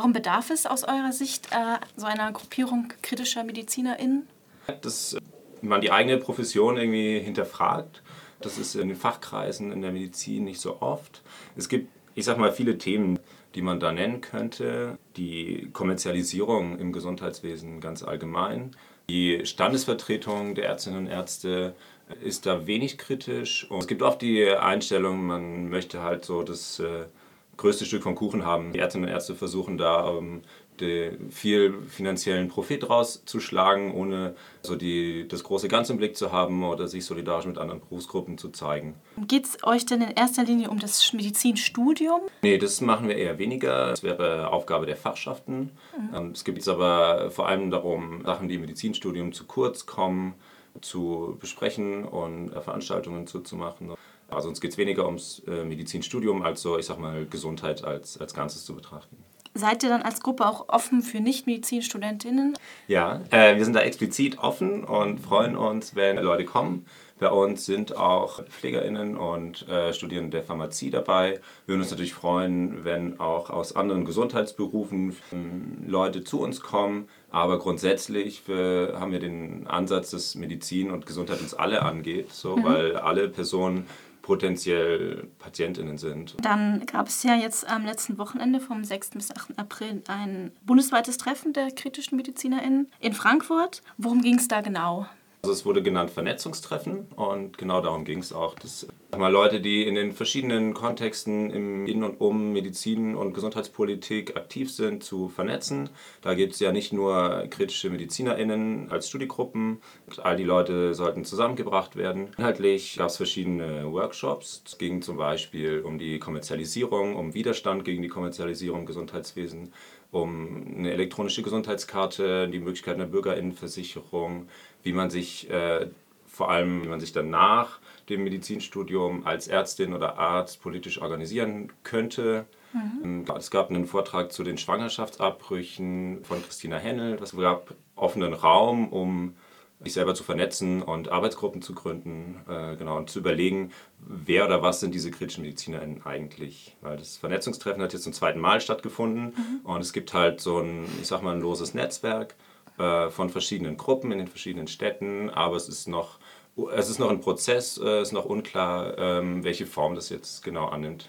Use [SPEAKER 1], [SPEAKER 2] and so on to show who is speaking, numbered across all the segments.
[SPEAKER 1] Warum bedarf es aus eurer Sicht äh, so einer Gruppierung kritischer MedizinerInnen?
[SPEAKER 2] Dass man die eigene Profession irgendwie hinterfragt. Das ist in den Fachkreisen in der Medizin nicht so oft. Es gibt, ich sag mal, viele Themen, die man da nennen könnte. Die Kommerzialisierung im Gesundheitswesen ganz allgemein. Die Standesvertretung der Ärztinnen und Ärzte ist da wenig kritisch. Und es gibt oft die Einstellung, man möchte halt so das äh, größte Stück vom Kuchen haben. Die Ärztinnen und Ärzte versuchen da ähm, viel finanziellen Profit rauszuschlagen, ohne so die, das große Ganze im Blick zu haben oder sich solidarisch mit anderen Berufsgruppen zu zeigen.
[SPEAKER 1] Geht es euch denn in erster Linie um das Medizinstudium?
[SPEAKER 2] Nee, das machen wir eher weniger. Das wäre Aufgabe der Fachschaften. Mhm. Ähm, es geht jetzt aber vor allem darum, Sachen, die im Medizinstudium zu kurz kommen, zu besprechen und äh, Veranstaltungen zuzumachen. Also uns geht es weniger ums äh, Medizinstudium als so, ich sag mal, Gesundheit als, als Ganzes zu betrachten.
[SPEAKER 1] Seid ihr dann als Gruppe auch offen für Nicht-Medizinstudentinnen?
[SPEAKER 2] Ja, äh, wir sind da explizit offen und freuen uns, wenn Leute kommen. Bei uns sind auch PflegerInnen und äh, Studierende der Pharmazie dabei. Wir würden uns natürlich freuen, wenn auch aus anderen Gesundheitsberufen ähm, Leute zu uns kommen. Aber grundsätzlich für, haben wir den Ansatz, dass Medizin und Gesundheit uns alle angeht, so, mhm. weil alle Personen potenziell Patientinnen sind.
[SPEAKER 1] Dann gab es ja jetzt am letzten Wochenende vom 6. bis 8. April ein bundesweites Treffen der kritischen MedizinerInnen in Frankfurt. Worum ging es da genau?
[SPEAKER 2] Also es wurde genannt Vernetzungstreffen und genau darum ging es auch. Dass mal Leute, die in den verschiedenen Kontexten im in und um Medizin und Gesundheitspolitik aktiv sind, zu vernetzen. Da gibt es ja nicht nur kritische MedizinerInnen als Studiegruppen. All die Leute sollten zusammengebracht werden. Inhaltlich gab es verschiedene Workshops. Es ging zum Beispiel um die Kommerzialisierung, um Widerstand gegen die Kommerzialisierung im Gesundheitswesen, um eine elektronische Gesundheitskarte, die Möglichkeit einer Bürgerinnenversicherung, wie man sich äh, vor allem, wie man sich danach dem Medizinstudium als Ärztin oder Arzt politisch organisieren könnte. Mhm. Ähm, es gab einen Vortrag zu den Schwangerschaftsabbrüchen von Christina Hennel. Es gab offenen Raum, um sich selber zu vernetzen und Arbeitsgruppen zu gründen, äh, genau, und zu überlegen, wer oder was sind diese kritischen MedizinerInnen eigentlich. Weil das Vernetzungstreffen hat jetzt zum zweiten Mal stattgefunden mhm. und es gibt halt so ein, ich sag mal, ein loses Netzwerk äh, von verschiedenen Gruppen in den verschiedenen Städten, aber es ist noch, es ist noch ein Prozess, es äh, ist noch unklar, ähm, welche Form das jetzt genau annimmt.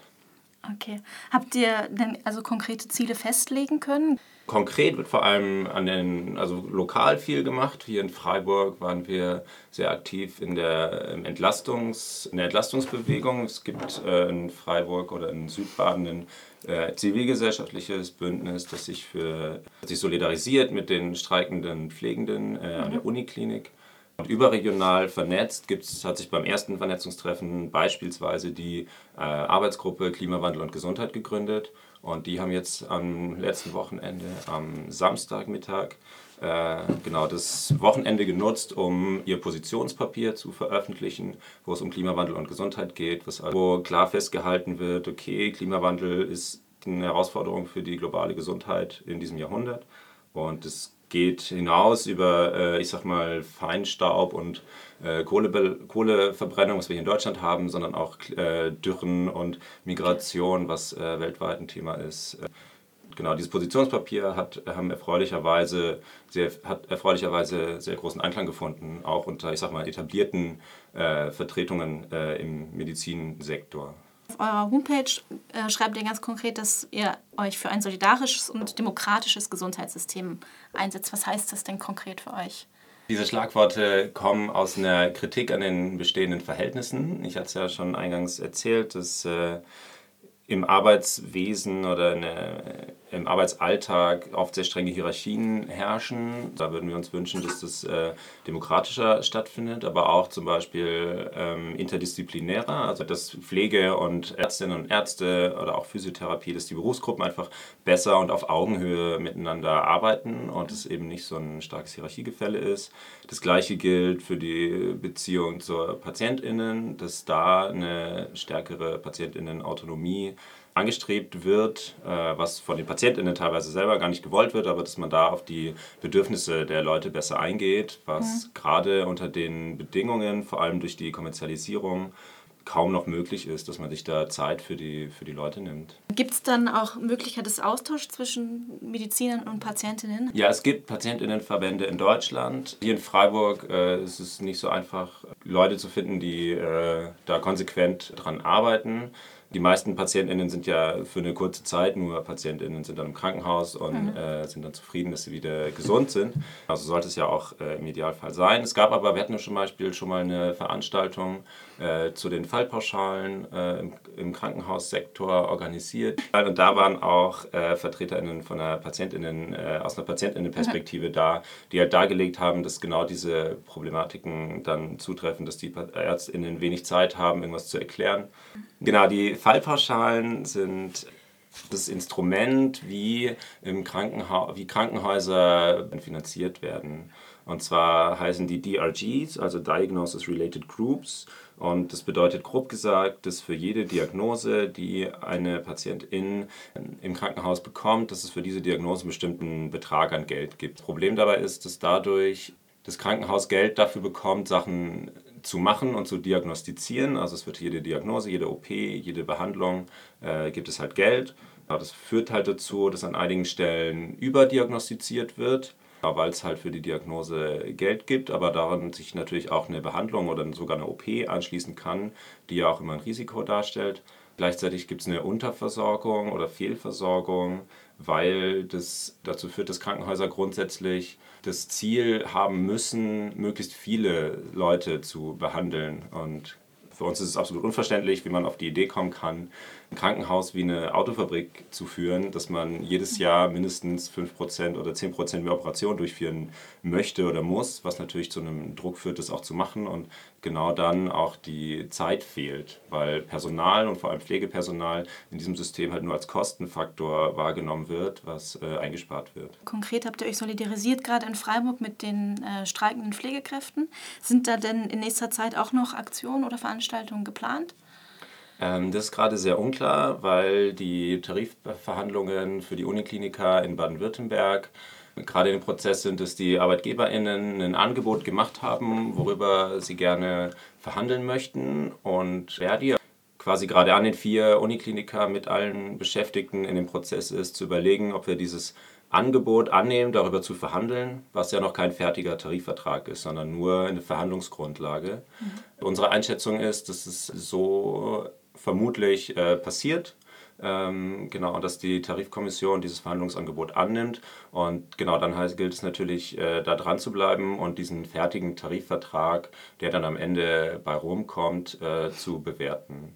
[SPEAKER 1] Okay. Habt ihr denn also konkrete Ziele festlegen können?
[SPEAKER 2] Konkret wird vor allem an den, also lokal viel gemacht. Hier in Freiburg waren wir sehr aktiv in der, Entlastungs, in der Entlastungsbewegung. Es gibt äh, in Freiburg oder in Südbaden ein äh, zivilgesellschaftliches Bündnis, das sich, für, das sich solidarisiert mit den streikenden Pflegenden äh, an der mhm. Uniklinik. Und überregional vernetzt gibt's, hat sich beim ersten Vernetzungstreffen beispielsweise die äh, Arbeitsgruppe Klimawandel und Gesundheit gegründet. Und die haben jetzt am letzten Wochenende, am Samstagmittag, äh, genau das Wochenende genutzt, um ihr Positionspapier zu veröffentlichen, wo es um Klimawandel und Gesundheit geht, was wo klar festgehalten wird, okay, Klimawandel ist eine Herausforderung für die globale Gesundheit in diesem Jahrhundert. Und es geht hinaus über, äh, ich sag mal, Feinstaub und äh, Kohle, Kohleverbrennung, was wir hier in Deutschland haben, sondern auch äh, Dürren und Migration, was weltweit ein Thema ist. Genau, dieses Positionspapier hat, haben erfreulicherweise sehr, hat erfreulicherweise sehr großen Anklang gefunden, auch unter, ich sag mal, etablierten Vertretungen im Medizinsektor.
[SPEAKER 1] Auf eurer Homepage äh, schreibt ihr ganz konkret, dass ihr euch für ein solidarisches und demokratisches Gesundheitssystem einsetzt. Was heißt das denn konkret für euch?
[SPEAKER 2] Diese Schlagworte kommen aus einer Kritik an den bestehenden Verhältnissen. Ich hatte es ja schon eingangs erzählt, dass äh, im Arbeitswesen oder eine, im Arbeitsalltag oft sehr strenge Hierarchien herrschen. Da würden wir uns wünschen, dass das äh, demokratischer stattfindet, aber auch zum Beispiel ähm, interdisziplinärer, also dass Pflege und Ärztinnen und Ärzte oder auch Physiotherapie, dass die Berufsgruppen einfach besser und auf Augenhöhe miteinander arbeiten und es eben nicht so ein starkes Hierarchiegefälle ist. Das gleiche gilt für die Beziehung zur PatientInnen, dass da eine stärkere PatientInnen-Autonomie angestrebt wird, äh, was von den PatientInnen teilweise selber gar nicht gewollt wird, aber dass man da auf die Bedürfnisse der Leute besser eingeht, was mhm. gerade unter den Bedingungen, vor allem durch die Kommerzialisierung, kaum noch möglich ist, dass man sich da Zeit für die, für die Leute nimmt.
[SPEAKER 1] Gibt es dann auch Möglichkeit des Austauschs zwischen Medizinern und Patientinnen?
[SPEAKER 2] Ja, es gibt Patientinnenverbände in Deutschland. Hier in Freiburg äh, ist es nicht so einfach, Leute zu finden, die äh, da konsequent dran arbeiten. Die meisten PatientInnen sind ja für eine kurze Zeit, nur PatientInnen sind dann im Krankenhaus und mhm. äh, sind dann zufrieden, dass sie wieder gesund sind. Also sollte es ja auch äh, im Idealfall sein. Es gab aber, wir hatten zum Beispiel schon mal eine Veranstaltung äh, zu den Fallpauschalen äh, im, im, Krankenhaussektor organisiert. Und da waren auch äh, VertreterInnen von der PatientInnen, äh, aus einer PatientInnenperspektive mhm. da, die halt dargelegt haben, dass genau diese Problematiken dann zutreffen, dass die ÄrztInnen wenig Zeit haben, irgendwas zu erklären. Genau, die Fallpauschalen sind das Instrument, wie, im Krankenha wie Krankenhäuser finanziert werden. Und zwar heißen die DRGs, also Diagnosis Related Groups. Und das bedeutet grob gesagt, dass für jede Diagnose, die eine Patientin im Krankenhaus bekommt, dass es für diese Diagnose einen bestimmten Betrag an Geld gibt. Das Problem dabei ist, dass dadurch das Krankenhaus Geld dafür bekommt, Sachen zu machen und zu diagnostizieren. Also es wird jede Diagnose, jede OP, jede Behandlung, äh, gibt es halt Geld. Das führt halt dazu, dass an einigen Stellen überdiagnostiziert wird, weil es halt für die Diagnose Geld gibt, aber daran sich natürlich auch eine Behandlung oder sogar eine OP anschließen kann, die ja auch immer ein Risiko darstellt. Gleichzeitig gibt es eine Unterversorgung oder Fehlversorgung, weil das dazu führt, dass Krankenhäuser grundsätzlich das Ziel haben müssen, möglichst viele Leute zu behandeln. Und für uns ist es absolut unverständlich, wie man auf die Idee kommen kann, ein Krankenhaus wie eine Autofabrik zu führen, dass man jedes Jahr mindestens 5% oder 10% mehr Operationen durchführen möchte oder muss, was natürlich zu einem Druck führt, das auch zu machen und genau dann auch die Zeit fehlt, weil Personal und vor allem Pflegepersonal in diesem System halt nur als Kostenfaktor wahrgenommen wird, was äh, eingespart wird.
[SPEAKER 1] Konkret habt ihr euch solidarisiert gerade in Freiburg mit den äh, streikenden Pflegekräften. Sind da denn in nächster Zeit auch noch Aktionen oder Veranstaltungen geplant?
[SPEAKER 2] Ähm, das ist gerade sehr unklar, weil die Tarifverhandlungen für die Unikliniker in Baden-Württemberg gerade dem Prozess sind, dass die ArbeitgeberInnen ein Angebot gemacht haben, worüber sie gerne verhandeln möchten. Und Verdi quasi gerade an den vier Unikliniker mit allen Beschäftigten in dem Prozess ist, zu überlegen, ob wir dieses Angebot annehmen, darüber zu verhandeln, was ja noch kein fertiger Tarifvertrag ist, sondern nur eine Verhandlungsgrundlage. Mhm. Unsere Einschätzung ist, dass es so vermutlich äh, passiert. Ähm, genau, und dass die Tarifkommission dieses Verhandlungsangebot annimmt. Und genau, dann heißt, gilt es natürlich, äh, da dran zu bleiben und diesen fertigen Tarifvertrag, der dann am Ende bei Rom kommt, äh, zu bewerten.